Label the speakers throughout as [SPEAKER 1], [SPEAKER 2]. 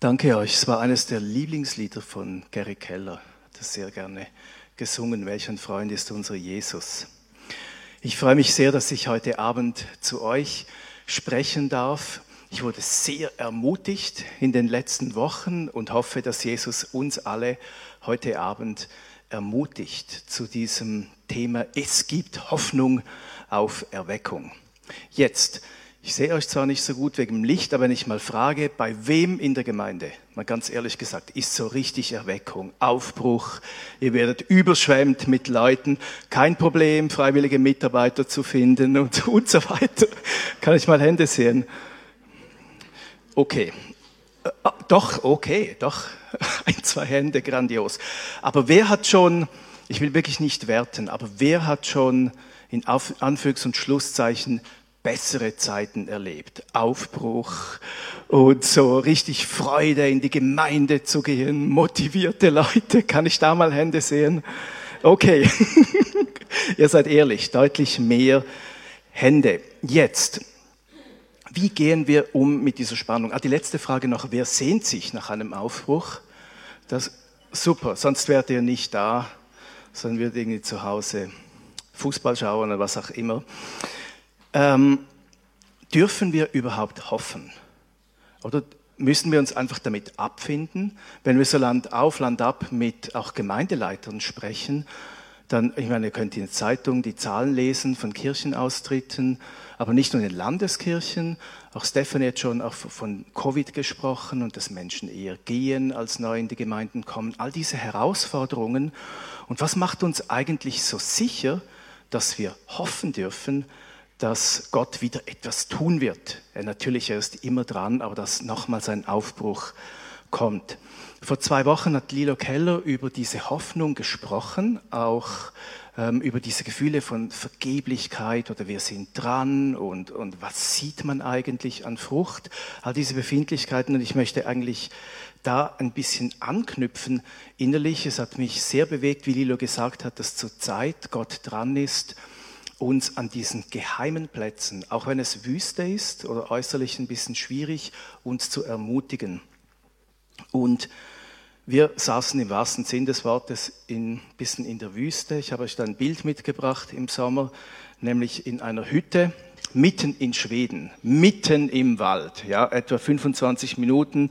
[SPEAKER 1] Danke euch. Es war eines der Lieblingslieder von Gary Keller. Das sehr gerne gesungen. Welch ein Freund ist unser Jesus. Ich freue mich sehr, dass ich heute Abend zu euch sprechen darf. Ich wurde sehr ermutigt in den letzten Wochen und hoffe, dass Jesus uns alle heute Abend ermutigt zu diesem Thema. Es gibt Hoffnung auf Erweckung. Jetzt ich sehe euch zwar nicht so gut wegen dem Licht, aber wenn ich mal frage, bei wem in der Gemeinde, mal ganz ehrlich gesagt, ist so richtig Erweckung, Aufbruch, ihr werdet überschwemmt mit Leuten, kein Problem, freiwillige Mitarbeiter zu finden und, und so weiter. Kann ich mal Hände sehen? Okay. Äh, doch, okay, doch. Ein, zwei Hände, grandios. Aber wer hat schon, ich will wirklich nicht werten, aber wer hat schon in Anführungs- und Schlusszeichen bessere Zeiten erlebt. Aufbruch und so richtig Freude in die Gemeinde zu gehen, motivierte Leute. Kann ich da mal Hände sehen? Okay, ihr seid ehrlich, deutlich mehr Hände. Jetzt, wie gehen wir um mit dieser Spannung? Ah, die letzte Frage noch, wer sehnt sich nach einem Aufbruch? Das, super, sonst wärt ihr nicht da, sondern würdet irgendwie zu Hause Fußball schauen oder was auch immer. Ähm, dürfen wir überhaupt hoffen? Oder müssen wir uns einfach damit abfinden, wenn wir so Land auf, Land ab mit auch Gemeindeleitern sprechen? Dann, ich meine, ihr könnt in der Zeitung die Zahlen lesen von Kirchenaustritten, aber nicht nur in den Landeskirchen. Auch Stefan hat schon auch von Covid gesprochen und dass Menschen eher gehen, als neu in die Gemeinden kommen. All diese Herausforderungen. Und was macht uns eigentlich so sicher, dass wir hoffen dürfen, dass Gott wieder etwas tun wird. Er natürlich, er ist immer dran, aber dass nochmals ein Aufbruch kommt. Vor zwei Wochen hat Lilo Keller über diese Hoffnung gesprochen, auch ähm, über diese Gefühle von Vergeblichkeit oder wir sind dran und, und was sieht man eigentlich an Frucht, all diese Befindlichkeiten. Und ich möchte eigentlich da ein bisschen anknüpfen innerlich. Es hat mich sehr bewegt, wie Lilo gesagt hat, dass zurzeit Gott dran ist, uns an diesen geheimen Plätzen, auch wenn es Wüste ist oder äußerlich ein bisschen schwierig, uns zu ermutigen. Und wir saßen im wahrsten Sinn des Wortes ein bisschen in der Wüste. Ich habe euch da ein Bild mitgebracht im Sommer, nämlich in einer Hütte mitten in Schweden, mitten im Wald, ja, etwa 25 Minuten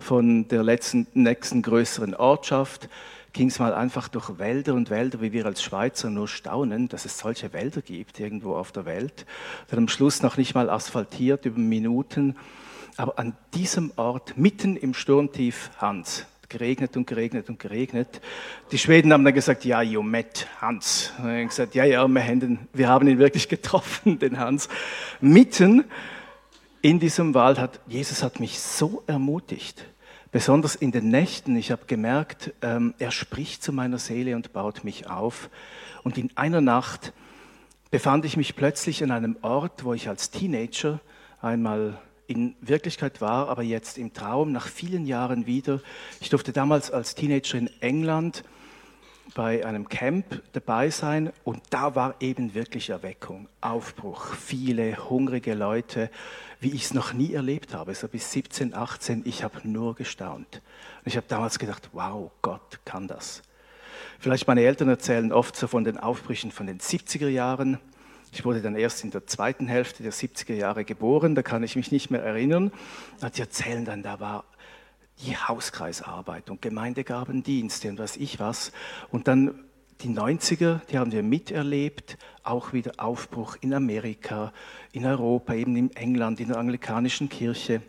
[SPEAKER 1] von der letzten, nächsten größeren Ortschaft ging es mal einfach durch Wälder und Wälder, wie wir als Schweizer nur staunen, dass es solche Wälder gibt irgendwo auf der Welt. Dann am Schluss noch nicht mal asphaltiert über Minuten. Aber an diesem Ort, mitten im Sturmtief Hans, geregnet und geregnet und geregnet. Die Schweden haben dann gesagt, ja, you met Hans. Und ich gesagt, ja, ja, wir haben, wir haben ihn wirklich getroffen, den Hans. Mitten in diesem Wald hat, Jesus hat mich so ermutigt. Besonders in den Nächten, ich habe gemerkt, ähm, er spricht zu meiner Seele und baut mich auf. Und in einer Nacht befand ich mich plötzlich an einem Ort, wo ich als Teenager einmal in Wirklichkeit war, aber jetzt im Traum nach vielen Jahren wieder. Ich durfte damals als Teenager in England bei einem Camp dabei sein und da war eben wirklich Erweckung, Aufbruch, viele hungrige Leute, wie ich es noch nie erlebt habe, so bis 17, 18, ich habe nur gestaunt. Und ich habe damals gedacht, wow, Gott kann das. Vielleicht meine Eltern erzählen oft so von den Aufbrüchen von den 70er Jahren. Ich wurde dann erst in der zweiten Hälfte der 70er Jahre geboren, da kann ich mich nicht mehr erinnern. Die erzählen dann, da war die Hauskreisarbeit und Gemeindegabendienste und was ich was. Und dann die 90er, die haben wir miterlebt, auch wieder Aufbruch in Amerika, in Europa, eben in England, in der anglikanischen Kirche.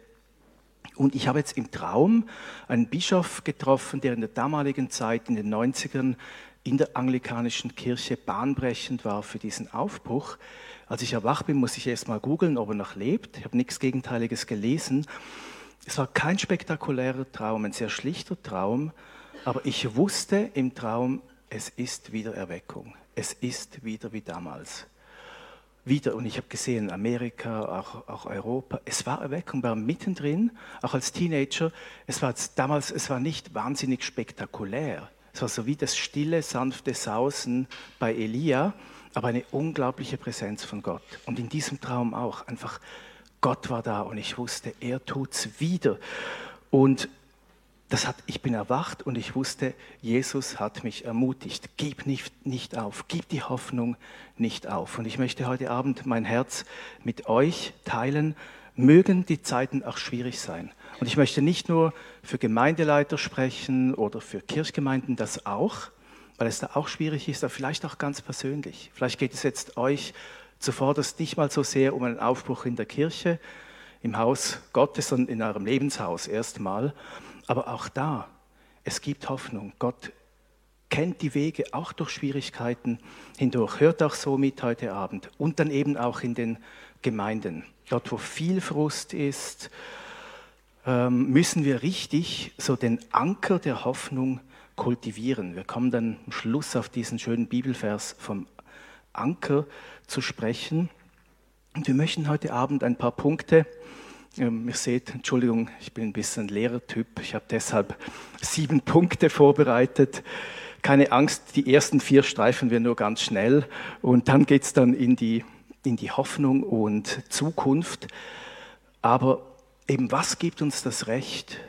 [SPEAKER 1] Und ich habe jetzt im Traum einen Bischof getroffen, der in der damaligen Zeit, in den 90ern, in der anglikanischen Kirche bahnbrechend war für diesen Aufbruch. Als ich erwacht bin, muss ich erst mal googeln, ob er noch lebt. Ich habe nichts Gegenteiliges gelesen. Es war kein spektakulärer Traum, ein sehr schlichter Traum, aber ich wusste im Traum, es ist wieder Erweckung. Es ist wieder wie damals. Wieder, und ich habe gesehen, Amerika, auch, auch Europa, es war Erweckung, war mittendrin, auch als Teenager. Es war damals, es war nicht wahnsinnig spektakulär. Es war so wie das stille, sanfte Sausen bei Elia, aber eine unglaubliche Präsenz von Gott. Und in diesem Traum auch einfach Gott war da und ich wusste, er tut's wieder. Und das hat, ich bin erwacht und ich wusste, Jesus hat mich ermutigt. Gib nicht, nicht auf, gib die Hoffnung nicht auf. Und ich möchte heute Abend mein Herz mit euch teilen. Mögen die Zeiten auch schwierig sein. Und ich möchte nicht nur für Gemeindeleiter sprechen oder für Kirchgemeinden, das auch, weil es da auch schwierig ist, aber vielleicht auch ganz persönlich. Vielleicht geht es jetzt euch zuvorderst nicht mal so sehr um einen Aufbruch in der Kirche, im Haus Gottes, sondern in eurem Lebenshaus erstmal. Aber auch da, es gibt Hoffnung. Gott kennt die Wege auch durch Schwierigkeiten hindurch. Hört auch so mit heute Abend. Und dann eben auch in den Gemeinden. Dort, wo viel Frust ist, ähm, müssen wir richtig so den Anker der Hoffnung kultivieren. Wir kommen dann am Schluss auf diesen schönen Bibelvers vom Anker zu sprechen. Und wir möchten heute Abend ein paar Punkte ähm, ihr seht, Entschuldigung, ich bin ein bisschen Lehrertyp. Ich habe deshalb sieben Punkte vorbereitet. Keine Angst, die ersten vier streifen wir nur ganz schnell und dann geht es dann in die, in die Hoffnung und Zukunft. Aber eben, was gibt uns das Recht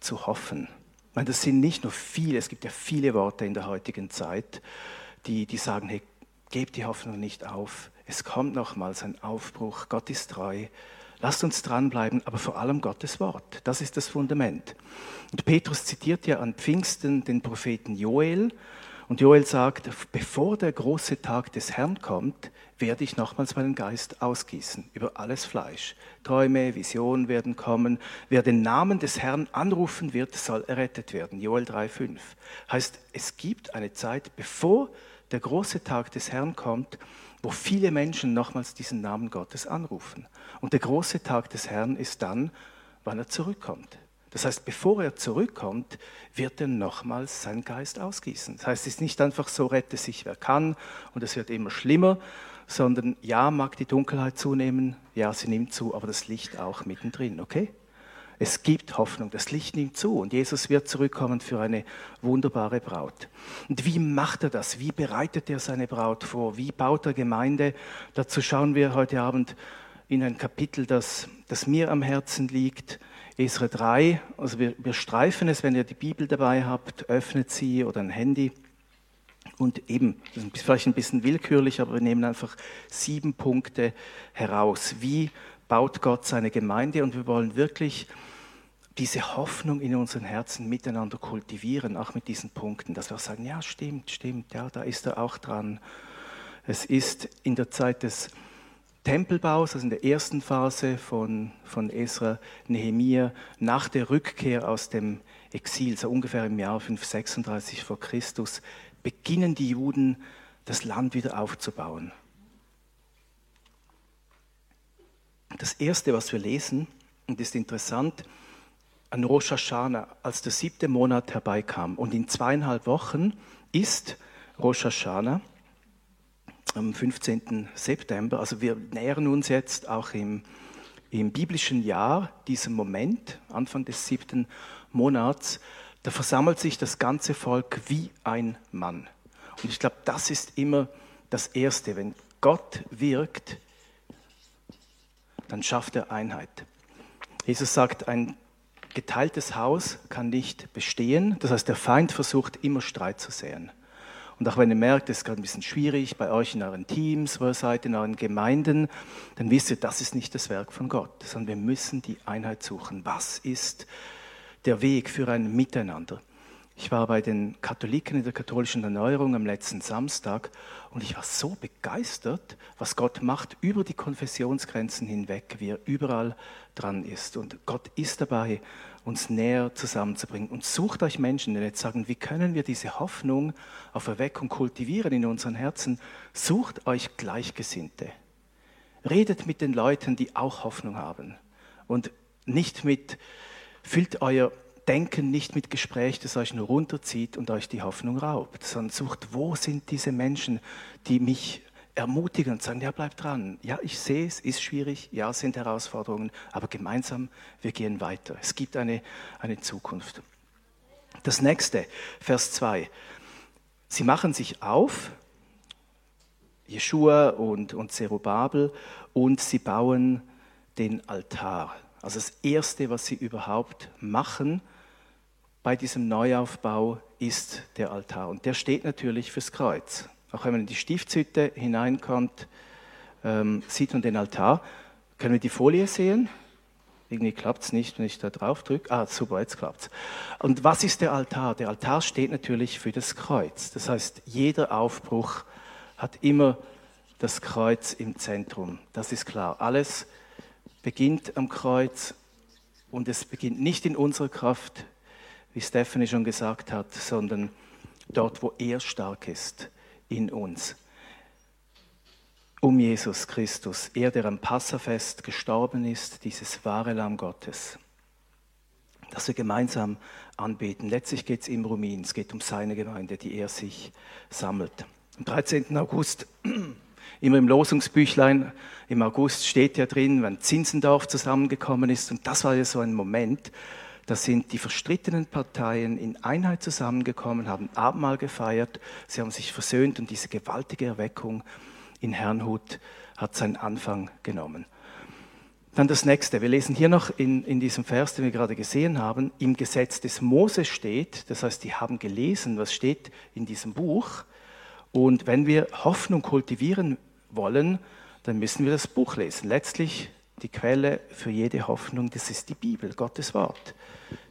[SPEAKER 1] zu hoffen? Ich meine, das sind nicht nur viele, es gibt ja viele Worte in der heutigen Zeit, die, die sagen, hey, gebt die Hoffnung nicht auf. Es kommt nochmals ein Aufbruch. Gott ist treu. Lasst uns dranbleiben, aber vor allem Gottes Wort. Das ist das Fundament. Und Petrus zitiert ja an Pfingsten den Propheten Joel. Und Joel sagt, bevor der große Tag des Herrn kommt, werde ich nochmals meinen Geist ausgießen über alles Fleisch. Träume, Visionen werden kommen. Wer den Namen des Herrn anrufen wird, soll errettet werden. Joel 3,5. Heißt, es gibt eine Zeit, bevor große Tag des Herrn kommt, wo viele Menschen nochmals diesen Namen Gottes anrufen. Und der große Tag des Herrn ist dann, wann er zurückkommt. Das heißt, bevor er zurückkommt, wird er nochmals seinen Geist ausgießen. Das heißt, es ist nicht einfach so, rette sich wer kann und es wird immer schlimmer, sondern ja, mag die Dunkelheit zunehmen, ja, sie nimmt zu, aber das Licht auch mittendrin, okay? Es gibt Hoffnung, das Licht nimmt zu und Jesus wird zurückkommen für eine wunderbare Braut. Und wie macht er das? Wie bereitet er seine Braut vor? Wie baut er Gemeinde? Dazu schauen wir heute Abend in ein Kapitel, das, das mir am Herzen liegt. Esra 3, also wir, wir streifen es, wenn ihr die Bibel dabei habt, öffnet sie oder ein Handy. Und eben, das ist vielleicht ein bisschen willkürlich, aber wir nehmen einfach sieben Punkte heraus. Wie baut Gott seine Gemeinde? Und wir wollen wirklich diese Hoffnung in unseren Herzen miteinander kultivieren, auch mit diesen Punkten, dass wir auch sagen, ja, stimmt, stimmt, ja, da ist er auch dran. Es ist in der Zeit des Tempelbaus, also in der ersten Phase von, von Esra, Nehemia, nach der Rückkehr aus dem Exil, so ungefähr im Jahr 536 vor Christus, beginnen die Juden, das Land wieder aufzubauen. Das Erste, was wir lesen, und ist interessant, an Rosh Hashanah, als der siebte Monat herbeikam. Und in zweieinhalb Wochen ist Rosh Hashanah am 15. September. Also wir nähern uns jetzt auch im, im biblischen Jahr diesem Moment, Anfang des siebten Monats. Da versammelt sich das ganze Volk wie ein Mann. Und ich glaube, das ist immer das Erste. Wenn Gott wirkt, dann schafft er Einheit. Jesus sagt, ein geteiltes Haus kann nicht bestehen. Das heißt, der Feind versucht immer Streit zu säen. Und auch wenn ihr merkt, es ist gerade ein bisschen schwierig bei euch in euren Teams, wo ihr seid, in euren Gemeinden, dann wisst ihr, das ist nicht das Werk von Gott, sondern wir müssen die Einheit suchen. Was ist der Weg für ein Miteinander? Ich war bei den Katholiken in der katholischen Erneuerung am letzten Samstag und ich war so begeistert, was Gott macht über die Konfessionsgrenzen hinweg, wie er überall dran ist. Und Gott ist dabei, uns näher zusammenzubringen. Und sucht euch Menschen, die jetzt sagen, wie können wir diese Hoffnung auf Erweckung kultivieren in unseren Herzen? Sucht euch Gleichgesinnte. Redet mit den Leuten, die auch Hoffnung haben. Und nicht mit, füllt euer Denken nicht mit Gespräch, das euch nur runterzieht und euch die Hoffnung raubt, sondern sucht, wo sind diese Menschen, die mich ermutigen und sagen, ja, bleib dran. Ja, ich sehe es, ist schwierig, ja, es sind Herausforderungen, aber gemeinsam, wir gehen weiter. Es gibt eine, eine Zukunft. Das nächste, Vers 2. Sie machen sich auf, Jeschua und, und Zerubabel, und sie bauen den Altar. Also das Erste, was sie überhaupt machen, bei diesem Neuaufbau ist der Altar. Und der steht natürlich fürs Kreuz. Auch wenn man in die Stiftshütte hineinkommt, ähm, sieht man den Altar. Können wir die Folie sehen? Irgendwie klappt es nicht, wenn ich da drauf drücke. Ah, super, jetzt klappt es. Und was ist der Altar? Der Altar steht natürlich für das Kreuz. Das heißt, jeder Aufbruch hat immer das Kreuz im Zentrum. Das ist klar. Alles beginnt am Kreuz und es beginnt nicht in unserer Kraft, wie Stephanie schon gesagt hat, sondern dort, wo er stark ist, in uns. Um Jesus Christus, er, der am Passafest gestorben ist, dieses wahre Lamm Gottes, dass wir gemeinsam anbeten. Letztlich geht es ihm um es geht um seine Gemeinde, die er sich sammelt. Am 13. August, immer im Losungsbüchlein, im August steht ja drin, wenn Zinsendorf zusammengekommen ist. Und das war ja so ein Moment, da sind die verstrittenen Parteien in Einheit zusammengekommen, haben Abendmahl gefeiert, sie haben sich versöhnt und diese gewaltige Erweckung in Herrnhut hat seinen Anfang genommen. Dann das nächste. Wir lesen hier noch in, in diesem Vers, den wir gerade gesehen haben, im Gesetz des Mose steht, das heißt, die haben gelesen, was steht in diesem Buch. Und wenn wir Hoffnung kultivieren wollen, dann müssen wir das Buch lesen. Letztlich die Quelle für jede Hoffnung, das ist die Bibel, Gottes Wort,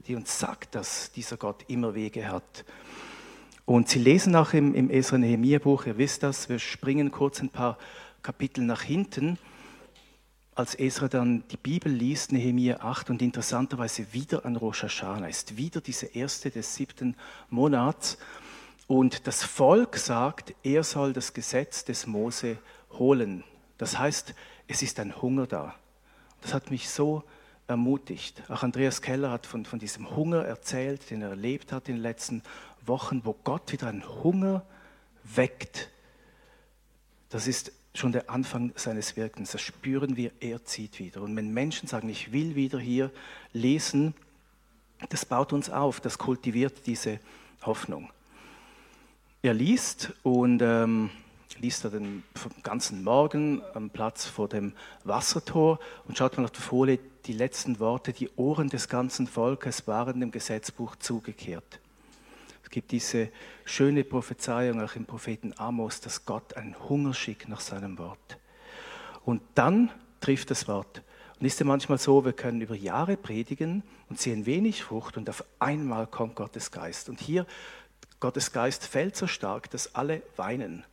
[SPEAKER 1] die uns sagt, dass dieser Gott immer Wege hat. Und Sie lesen auch im, im Esra Nehemiah Buch, ihr wisst das, wir springen kurz ein paar Kapitel nach hinten, als Esra dann die Bibel liest, Nehemiah 8, und interessanterweise wieder an Rosh Hashanah ist, wieder diese erste des siebten Monats. Und das Volk sagt, er soll das Gesetz des Mose holen. Das heißt, es ist ein Hunger da. Das hat mich so ermutigt. Auch Andreas Keller hat von, von diesem Hunger erzählt, den er erlebt hat in den letzten Wochen, wo Gott wieder einen Hunger weckt. Das ist schon der Anfang seines Wirkens. Das spüren wir, er zieht wieder. Und wenn Menschen sagen, ich will wieder hier lesen, das baut uns auf, das kultiviert diese Hoffnung. Er liest und ähm, liest er den ganzen Morgen am Platz vor dem Wassertor und schaut mal auf die Folie, die letzten Worte, die Ohren des ganzen Volkes waren dem Gesetzbuch zugekehrt. Es gibt diese schöne Prophezeiung auch im Propheten Amos, dass Gott einen Hunger schickt nach seinem Wort. Und dann trifft das Wort. Und ist ja manchmal so, wir können über Jahre predigen und sehen wenig Frucht und auf einmal kommt Gottes Geist. Und hier, Gottes Geist fällt so stark, dass alle weinen.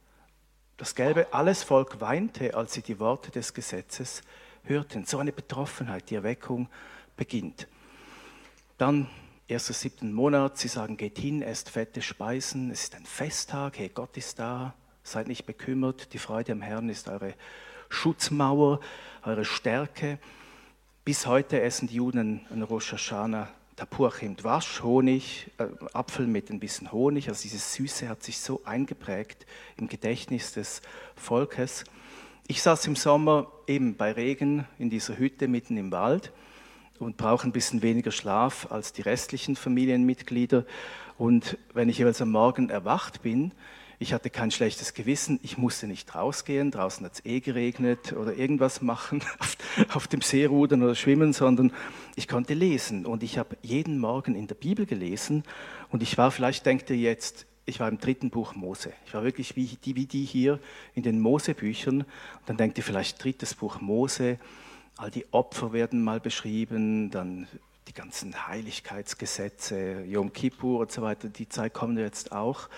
[SPEAKER 1] Das gelbe alles Volk weinte, als sie die Worte des Gesetzes hörten. So eine Betroffenheit, die Erweckung beginnt. Dann erster siebten Monat, sie sagen, geht hin, esst fette Speisen, es ist ein Festtag, hey, Gott ist da, seid nicht bekümmert, die Freude am Herrn ist eure Schutzmauer, eure Stärke. Bis heute essen die Juden an Rosh Hashanah Tapuachim Dwasch, Honig, äh, Apfel mit ein bisschen Honig. Also dieses Süße hat sich so eingeprägt im Gedächtnis des Volkes. Ich saß im Sommer eben bei Regen in dieser Hütte mitten im Wald und brauche ein bisschen weniger Schlaf als die restlichen Familienmitglieder. Und wenn ich jeweils am Morgen erwacht bin, ich hatte kein schlechtes Gewissen, ich musste nicht rausgehen, draußen hat es eh geregnet oder irgendwas machen, auf, dem See rudern oder schwimmen, sondern ich konnte lesen. Und ich habe jeden Morgen in der Bibel gelesen und ich war, vielleicht denkt ihr jetzt, ich war im dritten Buch Mose. Ich war wirklich wie die, wie die hier in den Mosebüchern. Und dann denkt ihr vielleicht drittes Buch Mose, all die Opfer werden mal beschrieben, dann die ganzen Heiligkeitsgesetze, Yom Kippur und so weiter, die Zeit kommt jetzt auch.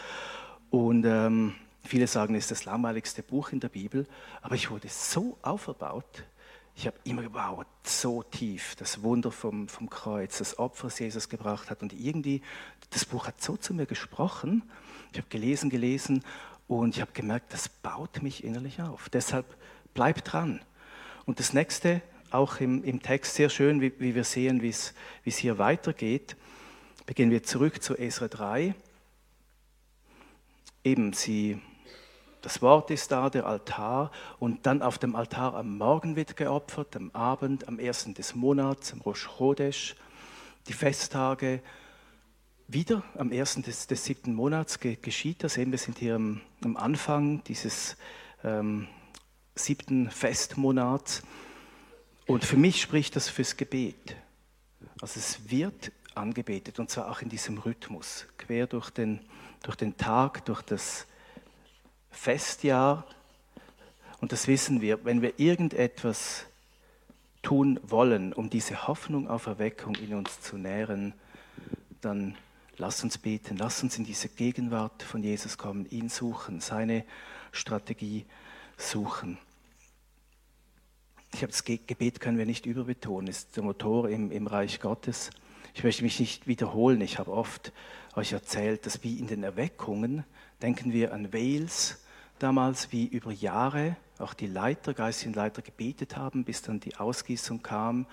[SPEAKER 1] Und ähm, viele sagen, es ist das langweiligste Buch in der Bibel, aber ich wurde so auferbaut. Ich habe immer gebaut, so tief, das Wunder vom, vom Kreuz, das Opfer, das Jesus gebracht hat. Und irgendwie, das Buch hat so zu mir gesprochen. Ich habe gelesen, gelesen und ich habe gemerkt, das baut mich innerlich auf. Deshalb bleib dran. Und das nächste, auch im, im Text sehr schön, wie, wie wir sehen, wie es hier weitergeht, beginnen wir zurück zu Esra 3 eben sie, das Wort ist da, der Altar, und dann auf dem Altar am Morgen wird geopfert, am Abend, am ersten des Monats, am Rosh Chodesh, die Festtage. Wieder am ersten des, des siebten Monats geschieht das. Eben, wir sind hier am, am Anfang dieses ähm, siebten Festmonats. Und für mich spricht das fürs Gebet. Also es wird angebetet und zwar auch in diesem Rhythmus, quer durch den, durch den Tag, durch das Festjahr. Und das wissen wir, wenn wir irgendetwas tun wollen, um diese Hoffnung auf Erweckung in uns zu nähren, dann lass uns beten, lass uns in diese Gegenwart von Jesus kommen, ihn suchen, seine Strategie suchen. Ich habe das Gebet können wir nicht überbetonen, ist der Motor im, im Reich Gottes. Ich möchte mich nicht wiederholen. Ich habe oft euch erzählt, dass wie in den Erweckungen denken wir an Wales damals, wie über Jahre auch die Leiter, geistigen Leiter gebetet haben, bis dann die Ausgießung kam.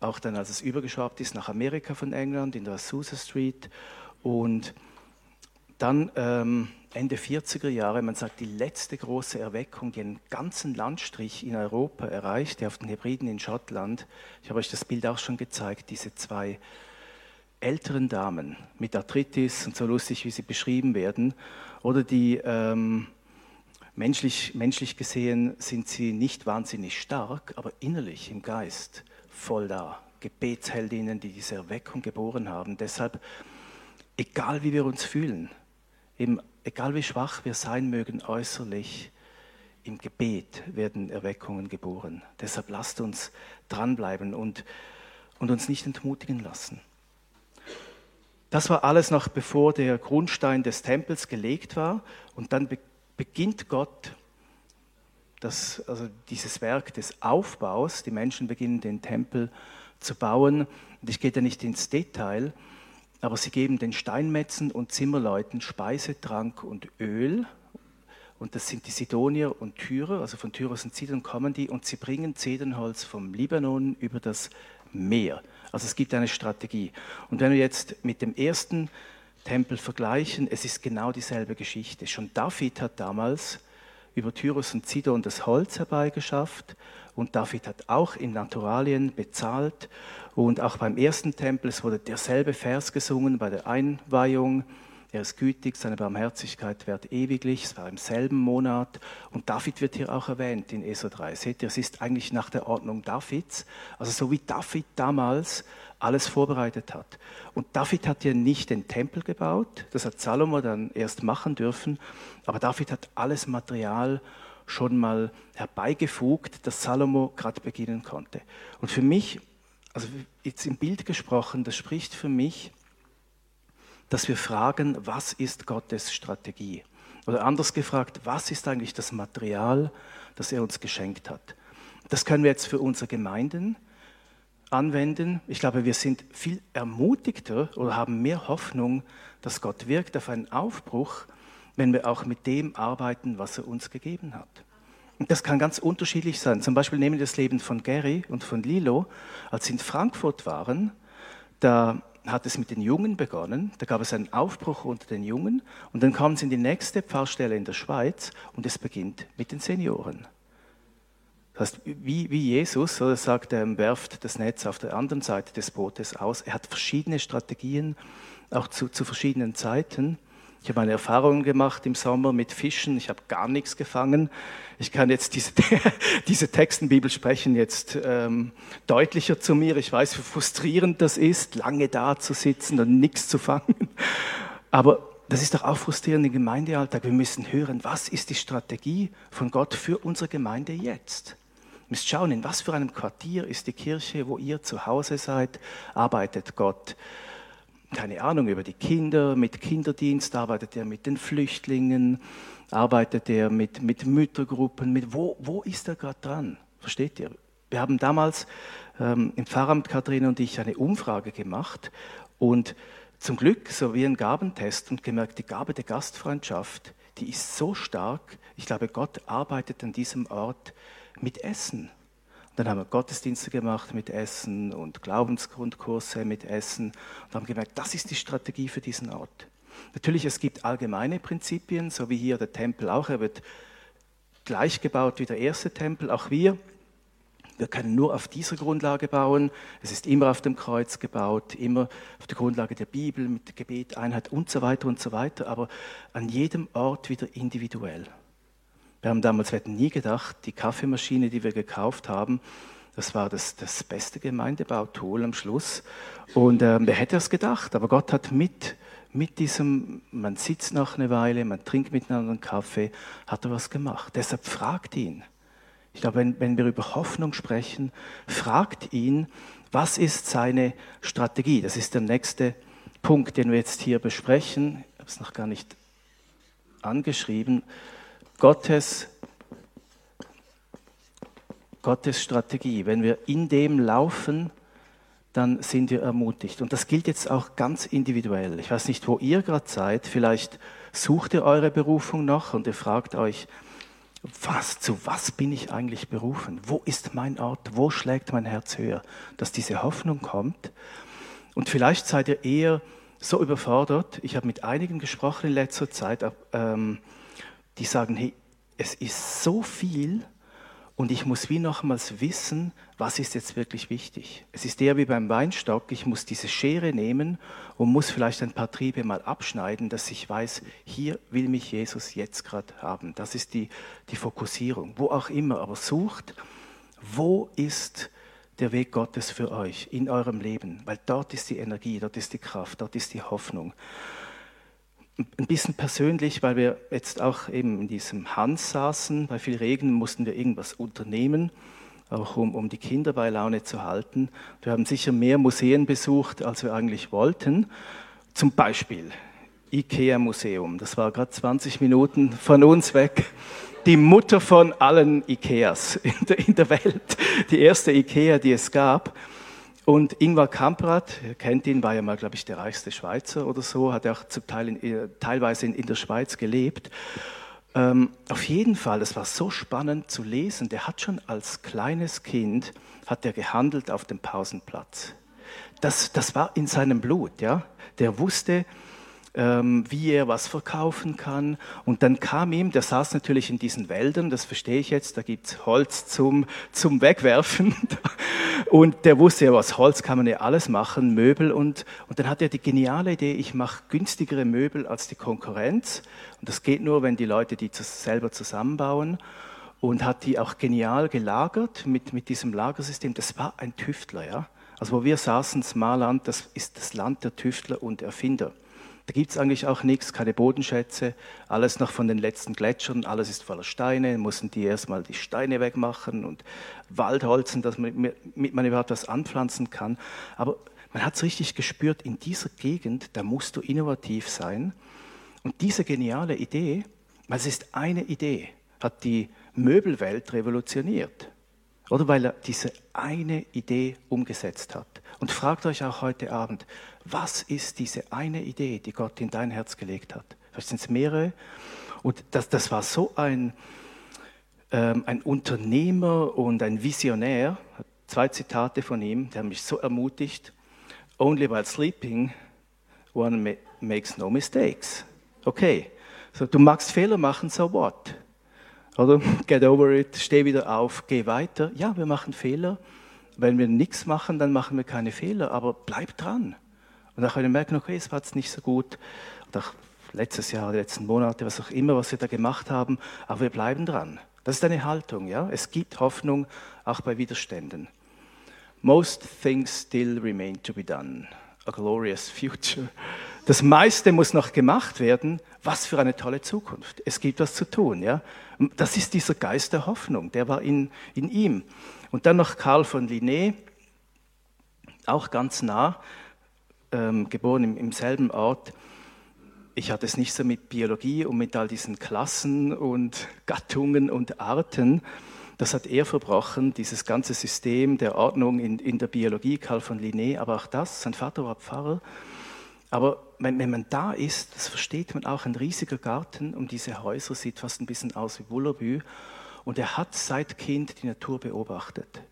[SPEAKER 1] Auch dann, als es übergeschwappt ist nach Amerika von England, in der Azusa Street. Und dann ähm, Ende 40er Jahre, man sagt, die letzte große Erweckung, die einen ganzen Landstrich in Europa erreichte, auf den Hebriden in Schottland. Ich habe euch das Bild auch schon gezeigt, diese zwei älteren Damen mit Arthritis und so lustig, wie sie beschrieben werden, oder die ähm, menschlich, menschlich gesehen sind sie nicht wahnsinnig stark, aber innerlich im Geist voll da. Gebetsheldinnen, die diese Erweckung geboren haben. Deshalb, egal wie wir uns fühlen, eben egal wie schwach wir sein mögen äußerlich, im Gebet werden Erweckungen geboren. Deshalb lasst uns dranbleiben und, und uns nicht entmutigen lassen. Das war alles noch bevor der Grundstein des Tempels gelegt war und dann be beginnt Gott das, also dieses Werk des Aufbaus. Die Menschen beginnen den Tempel zu bauen. Und ich gehe da nicht ins Detail, aber sie geben den Steinmetzen und Zimmerleuten Speise, Trank und Öl. Und das sind die Sidonier und Tyrer, also von Tyros und Sidon kommen die, und sie bringen Zedernholz vom Libanon über das Meer. Also es gibt eine Strategie. Und wenn wir jetzt mit dem ersten Tempel vergleichen, es ist genau dieselbe Geschichte. Schon David hat damals über Tyrus und Sidon das Holz herbeigeschafft und David hat auch in Naturalien bezahlt und auch beim ersten Tempel, es wurde derselbe Vers gesungen bei der Einweihung. Er ist gütig, seine Barmherzigkeit währt ewiglich. Es war im selben Monat. Und David wird hier auch erwähnt in Esra 3. Seht ihr, es ist eigentlich nach der Ordnung Davids. Also so wie David damals alles vorbereitet hat. Und David hat ja nicht den Tempel gebaut, das hat Salomo dann erst machen dürfen, aber David hat alles Material schon mal herbeigefugt, dass Salomo gerade beginnen konnte. Und für mich also jetzt im Bild gesprochen, das spricht für mich, dass wir fragen, was ist Gottes Strategie? Oder anders gefragt, was ist eigentlich das Material, das er uns geschenkt hat? Das können wir jetzt für unsere Gemeinden anwenden. Ich glaube, wir sind viel ermutigter oder haben mehr Hoffnung, dass Gott wirkt auf einen Aufbruch, wenn wir auch mit dem arbeiten, was er uns gegeben hat. Und das kann ganz unterschiedlich sein. Zum Beispiel nehmen wir das Leben von Gary und von Lilo. Als sie in Frankfurt waren, da hat es mit den Jungen begonnen, da gab es einen Aufbruch unter den Jungen und dann kamen sie in die nächste Pfarrstelle in der Schweiz und es beginnt mit den Senioren. Das heißt, wie, wie Jesus, oder sagt er, werft das Netz auf der anderen Seite des Bootes aus. Er hat verschiedene Strategien, auch zu, zu verschiedenen Zeiten. Ich habe meine Erfahrungen gemacht im Sommer mit Fischen. Ich habe gar nichts gefangen. Ich kann jetzt diese, diese Textenbibel sprechen jetzt ähm, deutlicher zu mir. Ich weiß, wie frustrierend das ist, lange da zu sitzen und nichts zu fangen. Aber das ist doch auch frustrierend im Gemeindealltag. Wir müssen hören, was ist die Strategie von Gott für unsere Gemeinde jetzt? Ihr müsst schauen, in was für einem Quartier ist die Kirche, wo ihr zu Hause seid, arbeitet Gott keine Ahnung, über die Kinder, mit Kinderdienst, arbeitet er mit den Flüchtlingen, arbeitet er mit, mit Müttergruppen, mit wo, wo ist er gerade dran? Versteht ihr? Wir haben damals ähm, im Pfarramt Kathrin und ich eine Umfrage gemacht und zum Glück so wie ein Gabentest und gemerkt, die Gabe der Gastfreundschaft, die ist so stark. Ich glaube, Gott arbeitet an diesem Ort mit Essen. Dann haben wir Gottesdienste gemacht mit Essen und Glaubensgrundkurse mit Essen und haben gemerkt, das ist die Strategie für diesen Ort. Natürlich, es gibt allgemeine Prinzipien, so wie hier der Tempel auch. Er wird gleich gebaut wie der erste Tempel. Auch wir, wir können nur auf dieser Grundlage bauen. Es ist immer auf dem Kreuz gebaut, immer auf der Grundlage der Bibel, mit Gebet, Einheit und so weiter und so weiter, aber an jedem Ort wieder individuell. Wir haben damals, wir hätten nie gedacht, die Kaffeemaschine, die wir gekauft haben, Das war das, das beste Gemeindebautool am Schluss. Und äh, wer hätte es gedacht? Aber Gott hat mit, mit diesem, man sitzt noch eine Weile, man trinkt miteinander einen Kaffee, hat er was gemacht. Deshalb fragt ihn. Ich glaube, wenn, wenn wir über Hoffnung sprechen, fragt ihn, was ist seine Strategie? Das ist der nächste Punkt, den wir jetzt hier besprechen. Ich habe es noch gar nicht angeschrieben. Gottes, Gottes Strategie. Wenn wir in dem laufen, dann sind wir ermutigt. Und das gilt jetzt auch ganz individuell. Ich weiß nicht, wo ihr gerade seid. Vielleicht sucht ihr eure Berufung noch und ihr fragt euch, was, zu was bin ich eigentlich berufen? Wo ist mein Ort? Wo schlägt mein Herz höher? Dass diese Hoffnung kommt. Und vielleicht seid ihr eher so überfordert. Ich habe mit einigen gesprochen in letzter Zeit, ähm, die sagen, hey, es ist so viel und ich muss wie nochmals wissen, was ist jetzt wirklich wichtig. Es ist eher wie beim Weinstock, ich muss diese Schere nehmen und muss vielleicht ein paar Triebe mal abschneiden, dass ich weiß, hier will mich Jesus jetzt gerade haben. Das ist die, die Fokussierung, wo auch immer, aber sucht, wo ist der Weg Gottes für euch in eurem Leben, weil dort ist die Energie, dort ist die Kraft, dort ist die Hoffnung. Ein bisschen persönlich, weil wir jetzt auch eben in diesem Hans saßen, bei viel Regen mussten wir irgendwas unternehmen, auch um, um die Kinder bei Laune zu halten. Wir haben sicher mehr Museen besucht, als wir eigentlich wollten. Zum Beispiel IKEA-Museum, das war gerade 20 Minuten von uns weg die Mutter von allen Ikeas in der, in der Welt, die erste Ikea, die es gab. Und Ingvar Kamprad, ihr kennt ihn, war ja mal, glaube ich, der reichste Schweizer oder so, hat auch zum Teil in, äh, teilweise in, in, der Schweiz gelebt. Ähm, auf jeden Fall, es war so spannend zu lesen, der hat schon als kleines Kind, hat er gehandelt auf dem Pausenplatz. Das, das war in seinem Blut, ja. Der wusste, ähm, wie er was verkaufen kann. Und dann kam ihm, der saß natürlich in diesen Wäldern, das verstehe ich jetzt, da gibt es Holz zum, zum Wegwerfen. Und der wusste ja, was Holz kann man ja alles machen, Möbel. Und, und dann hat er die geniale Idee, ich mache günstigere Möbel als die Konkurrenz. Und das geht nur, wenn die Leute die selber zusammenbauen. Und hat die auch genial gelagert mit, mit diesem Lagersystem. Das war ein Tüftler, ja. Also wo wir saßen, Smarland, das ist das Land der Tüftler und Erfinder. Da gibt es eigentlich auch nichts, keine Bodenschätze, alles noch von den letzten Gletschern, alles ist voller Steine, mussten die erstmal die Steine wegmachen und Waldholzen, dass man, mit man überhaupt was anpflanzen kann. Aber man hat es richtig gespürt, in dieser Gegend, da musst du innovativ sein. Und diese geniale Idee, weil es ist eine Idee, hat die Möbelwelt revolutioniert. Oder weil er diese eine Idee umgesetzt hat. Und fragt euch auch heute Abend, was ist diese eine Idee, die Gott in dein Herz gelegt hat? Vielleicht sind es mehrere. Und das, das war so ein, ähm, ein Unternehmer und ein Visionär. Zwei Zitate von ihm, die haben mich so ermutigt. Only while sleeping, one makes no mistakes. Okay, so, du magst Fehler machen, so what? Oder get over it, steh wieder auf, geh weiter. Ja, wir machen Fehler. Wenn wir nichts machen, dann machen wir keine Fehler, aber bleib dran. Und dann können wir merken, okay, es war jetzt nicht so gut. Oder letztes Jahr, die letzten Monate, was auch immer, was wir da gemacht haben, aber wir bleiben dran. Das ist eine Haltung, ja. Es gibt Hoffnung auch bei Widerständen. Most things still remain to be done. A glorious future. Das meiste muss noch gemacht werden. Was für eine tolle Zukunft. Es gibt was zu tun, ja. Das ist dieser Geist der Hoffnung, der war in, in ihm. Und dann noch Karl von Linné, auch ganz nah ähm, geboren im, im selben Ort. Ich hatte es nicht so mit Biologie und mit all diesen Klassen und Gattungen und Arten. Das hat er verbrochen, dieses ganze System der Ordnung in, in der Biologie, Karl von Linné, aber auch das, sein Vater war Pfarrer. Aber wenn, wenn, man da ist, das versteht man auch, ein riesiger Garten um diese Häuser sieht fast ein bisschen aus wie Bullerbü. Und er hat seit Kind die Natur beobachtet.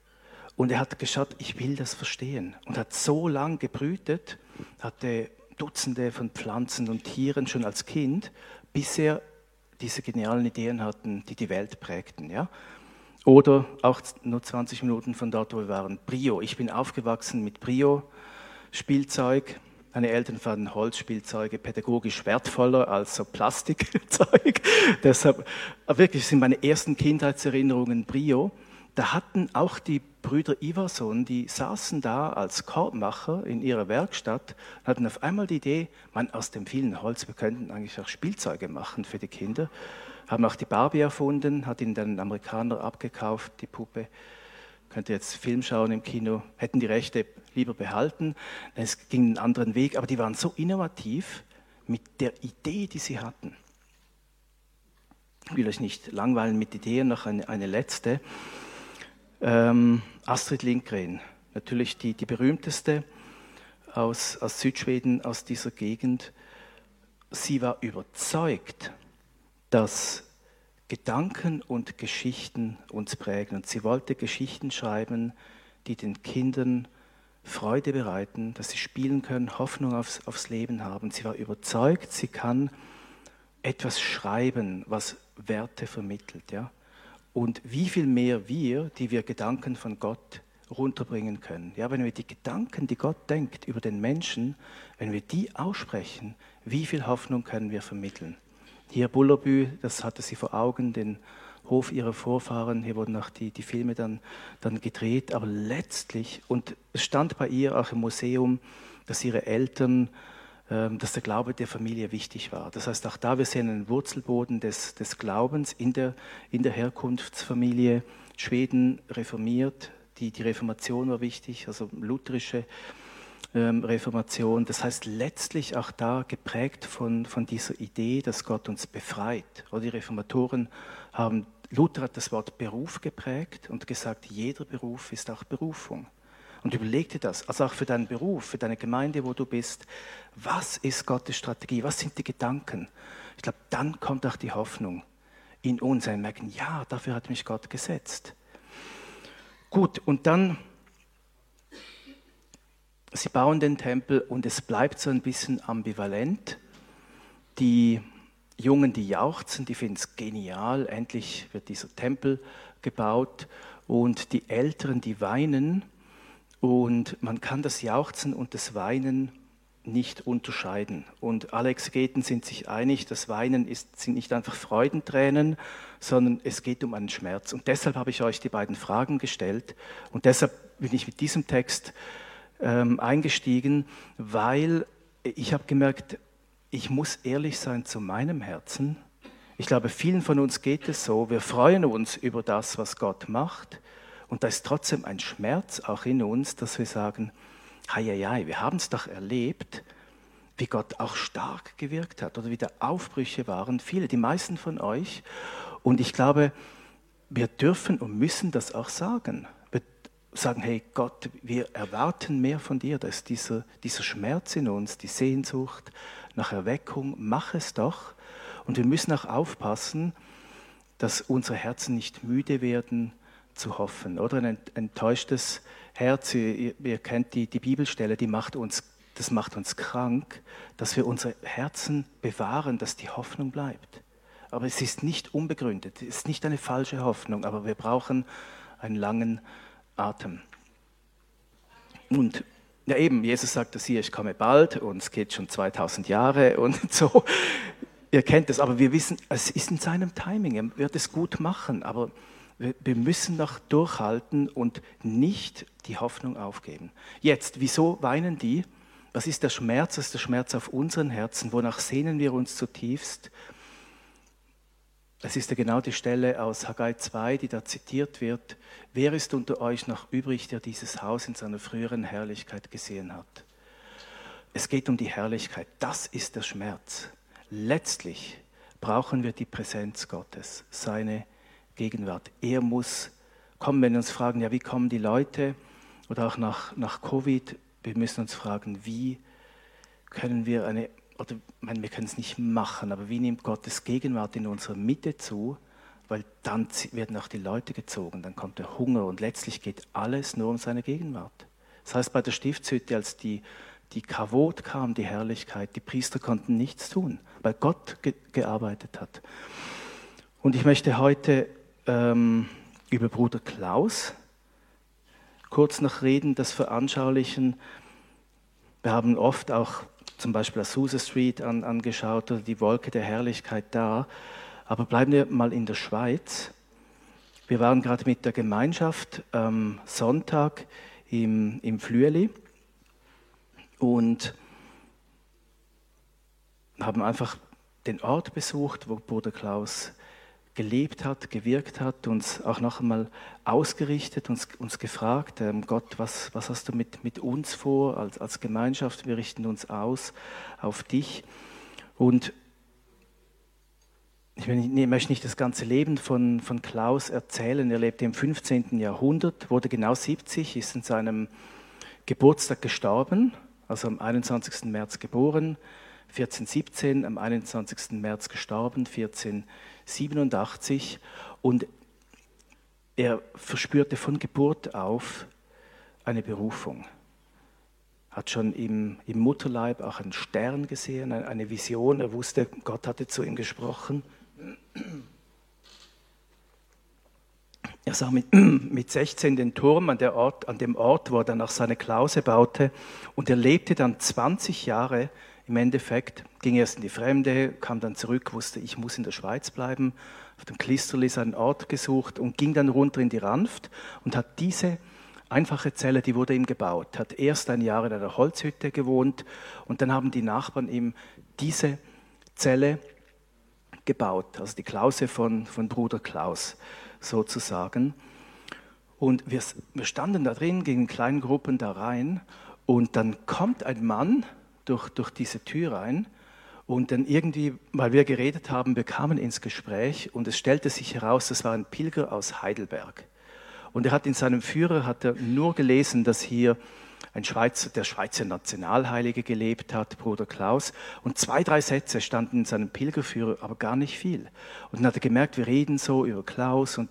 [SPEAKER 1] Und er hat geschaut, ich will das verstehen. Und hat so lang gebrütet, hatte Dutzende von Pflanzen und Tieren schon als Kind, bis er diese genialen Ideen hatten, die die Welt prägten. Ja? Oder auch nur 20 Minuten von dort, wo wir waren, Brio. Ich bin aufgewachsen mit Brio-Spielzeug. Meine Eltern fanden Holzspielzeuge pädagogisch wertvoller als so Plastikzeug. Deshalb wirklich sind meine ersten Kindheitserinnerungen Brio. Da hatten auch die Brüder Iverson, die saßen da als Korbmacher in ihrer Werkstatt und hatten auf einmal die Idee, man aus dem vielen Holz, wir könnten eigentlich auch Spielzeuge machen für die Kinder. Haben auch die Barbie erfunden, hat ihn dann ein Amerikaner abgekauft, die Puppe. Könnte jetzt Film schauen im Kino, hätten die Rechte lieber behalten. Es ging einen anderen Weg, aber die waren so innovativ mit der Idee, die sie hatten. Ich will euch nicht langweilen mit Ideen, noch eine, eine letzte. Ähm, Astrid Lindgren, natürlich die, die berühmteste aus, aus Südschweden, aus dieser Gegend. Sie war überzeugt, dass Gedanken und Geschichten uns prägen. Und sie wollte Geschichten schreiben, die den Kindern Freude bereiten, dass sie spielen können, Hoffnung aufs, aufs Leben haben. Sie war überzeugt, sie kann etwas schreiben, was Werte vermittelt. Ja? Und wie viel mehr wir, die wir Gedanken von Gott runterbringen können. Ja, wenn wir die Gedanken, die Gott denkt über den Menschen, wenn wir die aussprechen, wie viel Hoffnung können wir vermitteln? Hier Bullerbü, das hatte sie vor Augen, den Hof ihrer Vorfahren, hier wurden auch die, die Filme dann, dann gedreht, aber letztlich, und es stand bei ihr auch im Museum, dass ihre Eltern dass der Glaube der Familie wichtig war. Das heißt, auch da, wir sehen einen Wurzelboden des, des Glaubens in der, in der Herkunftsfamilie. Schweden reformiert, die, die Reformation war wichtig, also lutherische ähm, Reformation. Das heißt, letztlich auch da geprägt von, von dieser Idee, dass Gott uns befreit. Oder die Reformatoren haben, Luther hat das Wort Beruf geprägt und gesagt, jeder Beruf ist auch Berufung. Und überleg dir das, also auch für deinen Beruf, für deine Gemeinde, wo du bist. Was ist Gottes Strategie? Was sind die Gedanken? Ich glaube, dann kommt auch die Hoffnung in uns. Ein merken, ja, dafür hat mich Gott gesetzt. Gut, und dann, sie bauen den Tempel und es bleibt so ein bisschen ambivalent. Die Jungen, die jauchzen, die finden es genial, endlich wird dieser Tempel gebaut. Und die Älteren, die weinen, und man kann das Jauchzen und das Weinen nicht unterscheiden. Und alle Exegeten sind sich einig, das Weinen ist, sind nicht einfach Freudentränen, sondern es geht um einen Schmerz. Und deshalb habe ich euch die beiden Fragen gestellt. Und deshalb bin ich mit diesem Text ähm, eingestiegen, weil ich habe gemerkt, ich muss ehrlich sein zu meinem Herzen. Ich glaube, vielen von uns geht es so. Wir freuen uns über das, was Gott macht. Und da ist trotzdem ein Schmerz auch in uns, dass wir sagen, hei, wir haben es doch erlebt, wie Gott auch stark gewirkt hat oder wie da Aufbrüche waren, viele, die meisten von euch. Und ich glaube, wir dürfen und müssen das auch sagen. Wir sagen, hey Gott, wir erwarten mehr von dir. Da ist dieser, dieser Schmerz in uns, die Sehnsucht nach Erweckung. Mach es doch. Und wir müssen auch aufpassen, dass unsere Herzen nicht müde werden, zu hoffen. Oder ein enttäuschtes Herz, ihr, ihr kennt die, die Bibelstelle, die macht uns, das macht uns krank, dass wir unsere Herzen bewahren, dass die Hoffnung bleibt. Aber es ist nicht unbegründet, es ist nicht eine falsche Hoffnung, aber wir brauchen einen langen Atem. Und ja eben, Jesus sagt das hier, ich komme bald und es geht schon 2000 Jahre und so. Ihr kennt es, aber wir wissen, es ist in seinem Timing, er wird es gut machen, aber wir müssen noch durchhalten und nicht die Hoffnung aufgeben. Jetzt, wieso weinen die? Was ist der Schmerz? Was ist der Schmerz auf unseren Herzen? Wonach sehnen wir uns zutiefst? Es ist ja genau die Stelle aus Haggai 2, die da zitiert wird. Wer ist unter euch noch übrig, der dieses Haus in seiner früheren Herrlichkeit gesehen hat? Es geht um die Herrlichkeit. Das ist der Schmerz. Letztlich brauchen wir die Präsenz Gottes, seine Herrlichkeit. Gegenwart. Er muss kommen, wenn wir uns fragen, ja, wie kommen die Leute oder auch nach, nach Covid, wir müssen uns fragen, wie können wir eine, oder meine, wir können es nicht machen, aber wie nimmt Gottes Gegenwart in unserer Mitte zu, weil dann werden auch die Leute gezogen, dann kommt der Hunger und letztlich geht alles nur um seine Gegenwart. Das heißt, bei der Stiftshütte, als die, die Kavot kam, die Herrlichkeit, die Priester konnten nichts tun, weil Gott ge gearbeitet hat. Und ich möchte heute ähm, über Bruder Klaus kurz noch reden, das veranschaulichen. Wir haben oft auch zum Beispiel Azusa Street an, angeschaut oder die Wolke der Herrlichkeit da. Aber bleiben wir mal in der Schweiz. wir waren gerade mit der Gemeinschaft am Sonntag im, im Flüeli und haben einfach den Ort besucht, wo Bruder Klaus gelebt hat, gewirkt hat, uns auch noch einmal ausgerichtet, uns, uns gefragt, ähm, Gott, was, was hast du mit, mit uns vor als, als Gemeinschaft? Wir richten uns aus auf dich. Und ich möchte nicht das ganze Leben von, von Klaus erzählen. Er lebte im 15. Jahrhundert, wurde genau 70, ist in seinem Geburtstag gestorben, also am 21. März geboren, 1417, am 21. März gestorben, 1487. Und er verspürte von Geburt auf eine Berufung. Hat schon im, im Mutterleib auch einen Stern gesehen, eine Vision. Er wusste, Gott hatte zu ihm gesprochen. Er sah mit, mit 16 den Turm an, Ort, an, dem Ort, wo er dann auch seine Klause baute. Und er lebte dann 20 Jahre im Endeffekt, ging erst in die Fremde, kam dann zurück, wusste, ich muss in der Schweiz bleiben, auf dem Klisterli seinen Ort gesucht und ging dann runter in die Ranft und hat diese einfache Zelle, die wurde ihm gebaut, hat erst ein Jahr in einer Holzhütte gewohnt und dann haben die Nachbarn ihm diese Zelle gebaut, also die Klause von, von Bruder Klaus sozusagen. Und wir, wir standen da drin, gingen in kleinen Gruppen da rein und dann kommt ein Mann durch, durch diese Tür rein und dann irgendwie, weil wir geredet haben, wir kamen ins Gespräch und es stellte sich heraus, das war ein Pilger aus Heidelberg. Und er hat in seinem Führer hat er nur gelesen, dass hier ein Schweizer, der Schweizer Nationalheilige gelebt hat, Bruder Klaus. Und zwei, drei Sätze standen in seinem Pilgerführer, aber gar nicht viel. Und dann hat er gemerkt, wir reden so über Klaus. Und,